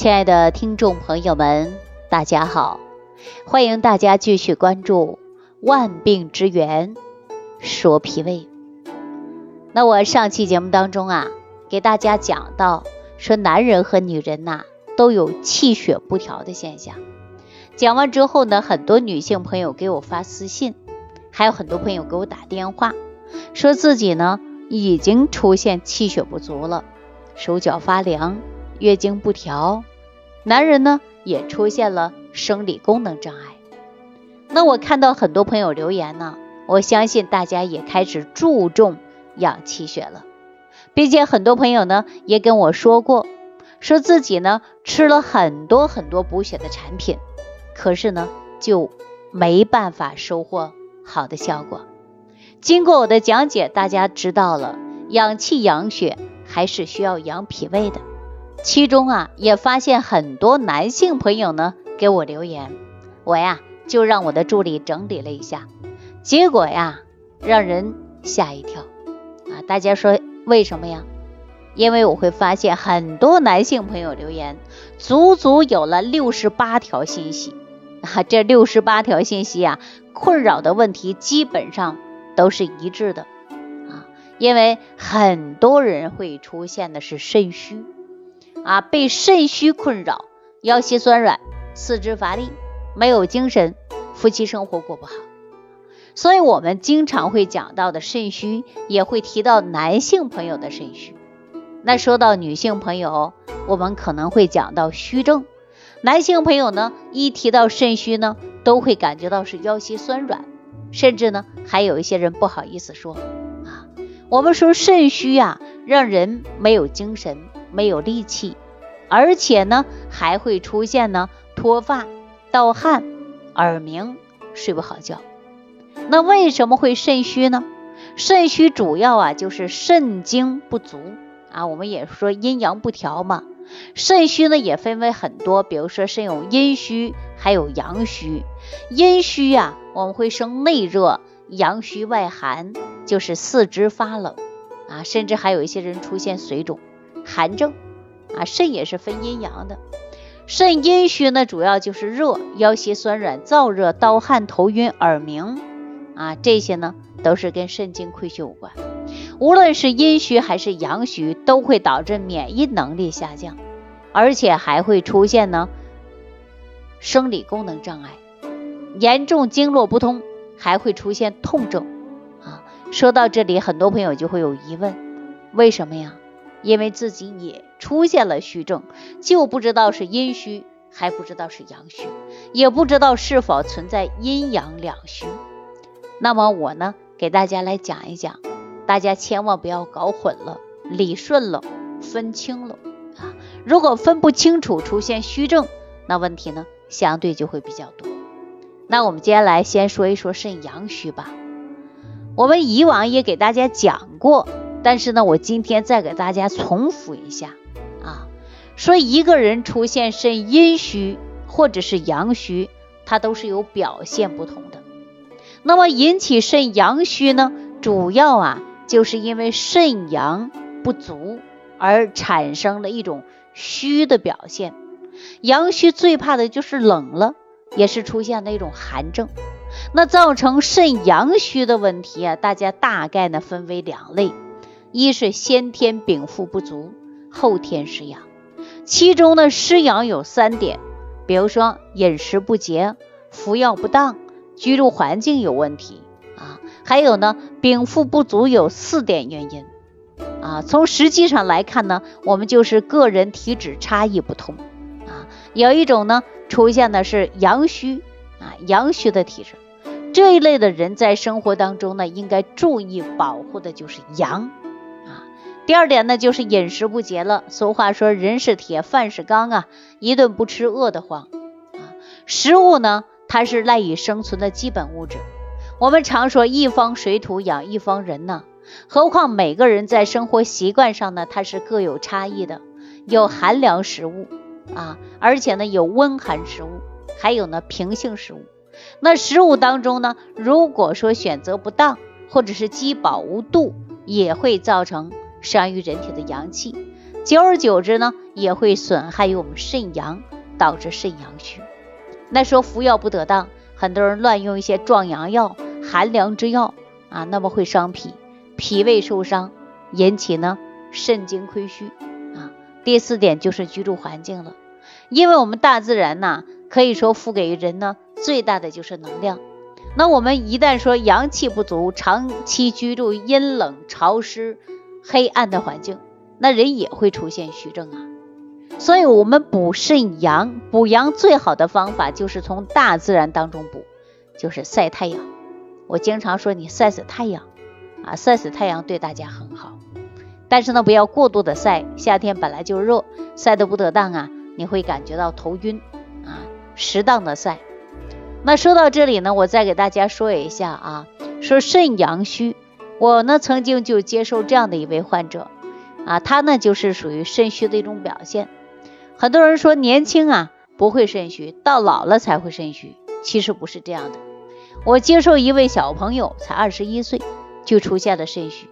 亲爱的听众朋友们，大家好，欢迎大家继续关注《万病之源说脾胃》。那我上期节目当中啊，给大家讲到说，男人和女人呐都有气血不调的现象。讲完之后呢，很多女性朋友给我发私信，还有很多朋友给我打电话，说自己呢已经出现气血不足了，手脚发凉，月经不调。男人呢也出现了生理功能障碍，那我看到很多朋友留言呢，我相信大家也开始注重养气血了，并且很多朋友呢也跟我说过，说自己呢吃了很多很多补血的产品，可是呢就没办法收获好的效果。经过我的讲解，大家知道了养气养血还是需要养脾胃的。其中啊，也发现很多男性朋友呢给我留言，我呀就让我的助理整理了一下，结果呀让人吓一跳啊！大家说为什么呀？因为我会发现很多男性朋友留言，足足有了六十八条信息啊！这六十八条信息啊，困扰的问题基本上都是一致的啊，因为很多人会出现的是肾虚。啊，被肾虚困扰，腰膝酸软，四肢乏力，没有精神，夫妻生活过不好。所以，我们经常会讲到的肾虚，也会提到男性朋友的肾虚。那说到女性朋友，我们可能会讲到虚症。男性朋友呢，一提到肾虚呢，都会感觉到是腰膝酸软，甚至呢，还有一些人不好意思说啊。我们说肾虚呀，让人没有精神。没有力气，而且呢还会出现呢脱发、盗汗、耳鸣、睡不好觉。那为什么会肾虚呢？肾虚主要啊就是肾精不足啊，我们也说阴阳不调嘛。肾虚呢也分为很多，比如说肾有阴虚，还有阳虚。阴虚呀我们会生内热，阳虚外寒，就是四肢发冷啊，甚至还有一些人出现水肿。寒症啊，肾也是分阴阳的。肾阴虚呢，主要就是热、腰膝酸软、燥热、盗汗、头晕、耳鸣啊，这些呢都是跟肾精亏虚有关。无论是阴虚还是阳虚，都会导致免疫能力下降，而且还会出现呢生理功能障碍，严重经络不通，还会出现痛症啊。说到这里，很多朋友就会有疑问：为什么呀？因为自己也出现了虚症，就不知道是阴虚，还不知道是阳虚，也不知道是否存在阴阳两虚。那么我呢，给大家来讲一讲，大家千万不要搞混了、理顺了、分清了啊！如果分不清楚，出现虚症，那问题呢，相对就会比较多。那我们接下来先说一说肾阳虚吧。我们以往也给大家讲过。但是呢，我今天再给大家重复一下啊，说一个人出现肾阴虚或者是阳虚，它都是有表现不同的。那么引起肾阳虚呢，主要啊就是因为肾阳不足而产生了一种虚的表现。阳虚最怕的就是冷了，也是出现的一种寒症。那造成肾阳虚的问题啊，大家大概呢分为两类。一是先天禀赋不足，后天失养。其中呢，失养有三点，比如说饮食不节、服药不当、居住环境有问题啊。还有呢，禀赋不足有四点原因啊。从实际上来看呢，我们就是个人体质差异不同啊。有一种呢，出现的是阳虚啊，阳虚的体质，这一类的人在生活当中呢，应该注意保护的就是阳。第二点呢，就是饮食不节了。俗话说，人是铁，饭是钢啊，一顿不吃饿得慌啊。食物呢，它是赖以生存的基本物质。我们常说一方水土养一方人呢，何况每个人在生活习惯上呢，它是各有差异的。有寒凉食物啊，而且呢有温寒食物，还有呢平性食物。那食物当中呢，如果说选择不当，或者是饥饱无度，也会造成。伤于人体的阳气，久而久之呢，也会损害于我们肾阳，导致肾阳虚。那说服药不得当，很多人乱用一些壮阳药、寒凉之药啊，那么会伤脾，脾胃受伤，引起呢肾精亏虚啊。第四点就是居住环境了，因为我们大自然呐，可以说赋给人呢最大的就是能量。那我们一旦说阳气不足，长期居住阴冷潮湿、黑暗的环境，那人也会出现虚症啊。所以，我们补肾阳、补阳最好的方法就是从大自然当中补，就是晒太阳。我经常说，你晒死太阳啊，晒死太阳对大家很好。但是呢，不要过度的晒，夏天本来就热，晒得不得当啊，你会感觉到头晕啊。适当的晒。那说到这里呢，我再给大家说一下啊，说肾阳虚，我呢曾经就接受这样的一位患者啊，他呢就是属于肾虚的一种表现。很多人说年轻啊不会肾虚，到老了才会肾虚，其实不是这样的。我接受一位小朋友，才二十一岁就出现了肾虚。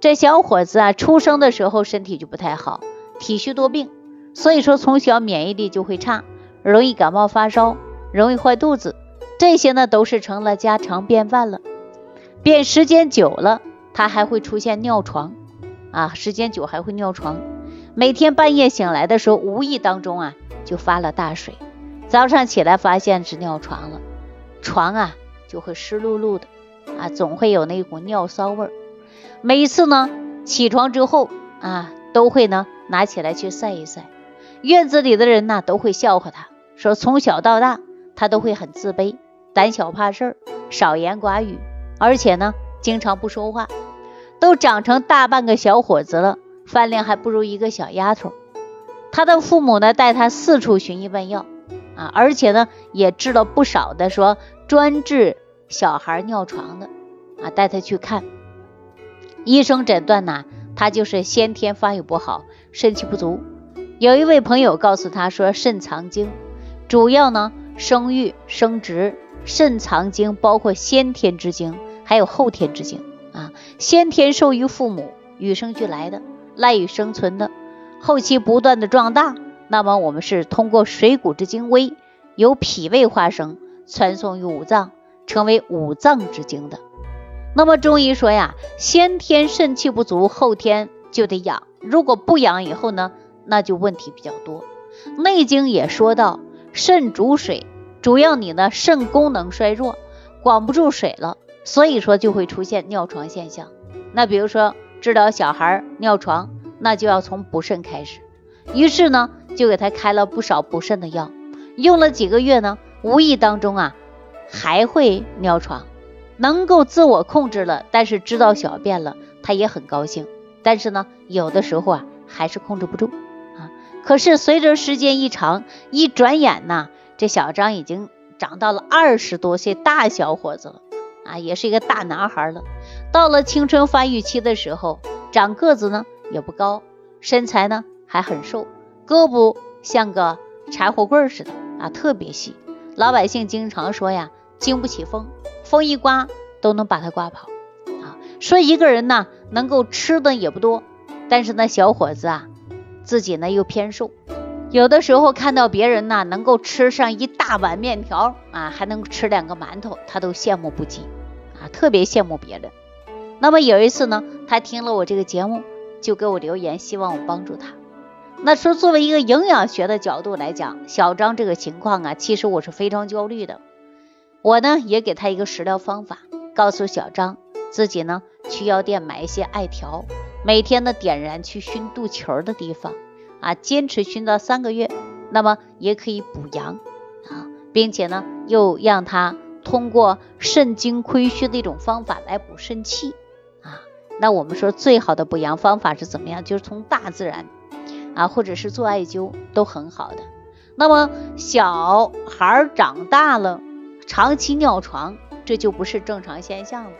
这小伙子啊，出生的时候身体就不太好，体虚多病，所以说从小免疫力就会差，容易感冒发烧，容易坏肚子。这些呢都是成了家常便饭了，便时间久了，他还会出现尿床啊，时间久还会尿床。每天半夜醒来的时候，无意当中啊就发了大水，早上起来发现是尿床了，床啊就会湿漉漉的啊，总会有那股尿骚味儿。每次呢起床之后啊，都会呢拿起来去晒一晒，院子里的人呢都会笑话他，说从小到大他都会很自卑。胆小怕事儿，少言寡语，而且呢，经常不说话，都长成大半个小伙子了，饭量还不如一个小丫头。他的父母呢，带他四处寻医问药啊，而且呢，也治了不少的，说专治小孩尿床的啊，带他去看。医生诊断呢，他就是先天发育不好，肾气不足。有一位朋友告诉他说，肾藏精，主要呢，生育生殖。肾藏精，包括先天之精，还有后天之精。先天受于父母，与生俱来的，赖以生存的。后期不断的壮大，那么我们是通过水谷之精微，由脾胃化生，传送于五脏，成为五脏之精的。那么中医说呀，先天肾气不足，后天就得养。如果不养以后呢，那就问题比较多。内经也说到，肾主水。主要你呢肾功能衰弱，管不住水了，所以说就会出现尿床现象。那比如说治疗小孩尿床，那就要从补肾开始。于是呢就给他开了不少补肾的药，用了几个月呢，无意当中啊还会尿床，能够自我控制了，但是知道小便了，他也很高兴。但是呢有的时候啊还是控制不住啊。可是随着时间一长，一转眼呢。这小张已经长到了二十多岁大小伙子了啊，也是一个大男孩了。到了青春发育期的时候，长个子呢也不高，身材呢还很瘦，胳膊像个柴火棍似的啊，特别细。老百姓经常说呀，经不起风，风一刮都能把他刮跑啊。说一个人呢，能够吃的也不多，但是那小伙子啊，自己呢又偏瘦。有的时候看到别人呢能够吃上一大碗面条啊，还能吃两个馒头，他都羡慕不及啊，特别羡慕别人。那么有一次呢，他听了我这个节目，就给我留言，希望我帮助他。那说作为一个营养学的角度来讲，小张这个情况啊，其实我是非常焦虑的。我呢也给他一个食疗方法，告诉小张自己呢去药店买一些艾条，每天呢点燃去熏肚脐儿的地方。啊，坚持熏到三个月，那么也可以补阳啊，并且呢，又让他通过肾精亏虚的一种方法来补肾气啊。那我们说最好的补阳方法是怎么样？就是从大自然啊，或者是做艾灸都很好的。那么小孩长大了，长期尿床，这就不是正常现象了。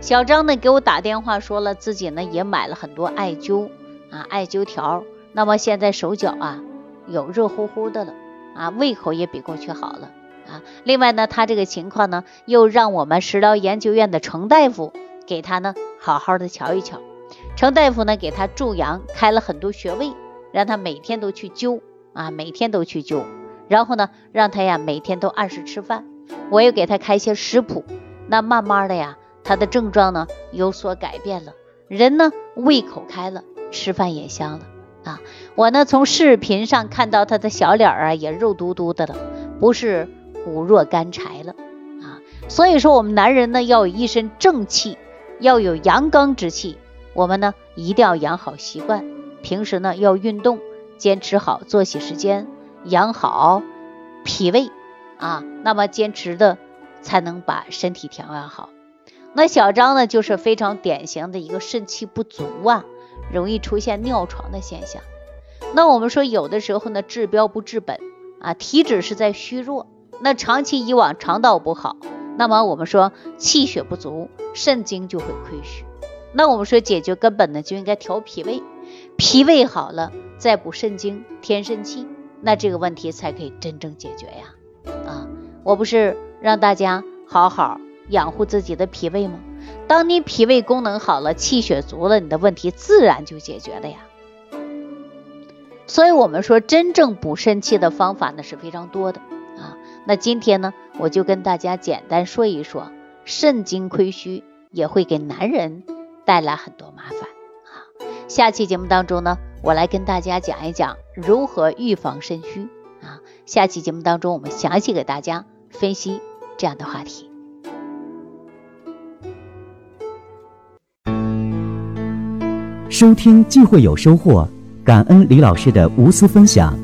小张呢给我打电话说了，自己呢也买了很多艾灸啊，艾灸条。那么现在手脚啊有热乎乎的了啊，胃口也比过去好了啊。另外呢，他这个情况呢，又让我们食疗研究院的程大夫给他呢好好的瞧一瞧。程大夫呢给他助阳，开了很多穴位让他每天都去灸啊，每天都去灸。然后呢，让他呀每天都按时吃饭。我又给他开一些食谱，那慢慢的呀，他的症状呢有所改变了，人呢胃口开了，吃饭也香了啊。我呢从视频上看到他的小脸啊也肉嘟嘟的了，不是骨弱干柴了啊。所以说我们男人呢要有一身正气，要有阳刚之气。我们呢一定要养好习惯，平时呢要运动，坚持好作息时间，养好脾胃。啊，那么坚持的才能把身体调养好。那小张呢，就是非常典型的一个肾气不足啊，容易出现尿床的现象。那我们说有的时候呢，治标不治本啊，体质是在虚弱，那长期以往肠道不好，那么我们说气血不足，肾精就会亏虚。那我们说解决根本呢，就应该调脾胃，脾胃好了，再补肾精，添肾气，那这个问题才可以真正解决呀。啊，我不是让大家好好养护自己的脾胃吗？当你脾胃功能好了，气血足了，你的问题自然就解决了呀。所以，我们说真正补肾气的方法呢是非常多的。那今天呢，我就跟大家简单说一说，肾精亏虚也会给男人带来很多麻烦啊。下期节目当中呢，我来跟大家讲一讲如何预防肾虚啊。下期节目当中，我们详细给大家分析这样的话题。收听既会有收获，感恩李老师的无私分享。